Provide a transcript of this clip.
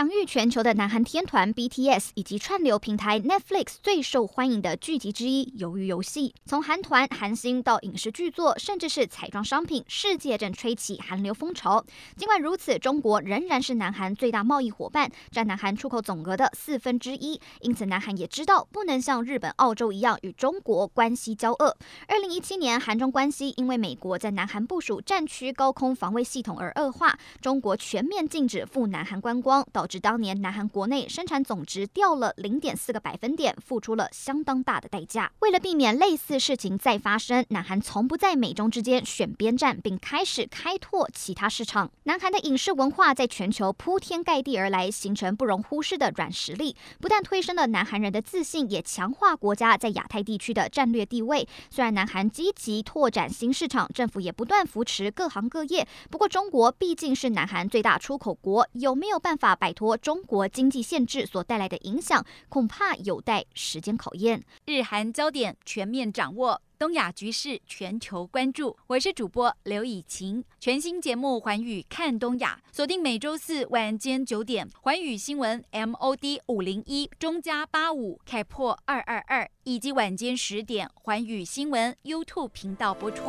享誉全球的南韩天团 BTS 以及串流平台 Netflix 最受欢迎的剧集之一《鱿鱼游戏》，从韩团、韩星到影视剧作，甚至是彩妆商品，世界正吹起韩流风潮。尽管如此，中国仍然是南韩最大贸易伙伴，占南韩出口总额的四分之一。因此，南韩也知道不能像日本、澳洲一样与中国关系交恶。二零一七年，韩中关系因为美国在南韩部署战区高空防卫系统而恶化，中国全面禁止赴南韩观光。导致当年南韩国内生产总值掉了零点四个百分点，付出了相当大的代价。为了避免类似事情再发生，南韩从不在美中之间选边站，并开始开拓其他市场。南韩的影视文化在全球铺天盖地而来，形成不容忽视的软实力，不但推升了南韩人的自信，也强化国家在亚太地区的战略地位。虽然南韩积极拓展新市场，政府也不断扶持各行各业，不过中国毕竟是南韩最大出口国，有没有办法摆摆脱中国经济限制所带来的影响，恐怕有待时间考验。日韩焦点全面掌握，东亚局势全球关注。我是主播刘以晴，全新节目《环宇看东亚》，锁定每周四晚间九点，《环宇新闻》MOD 五零一中加八五开破二二二，以及晚间十点，《环宇新闻》YouTube 频道播出。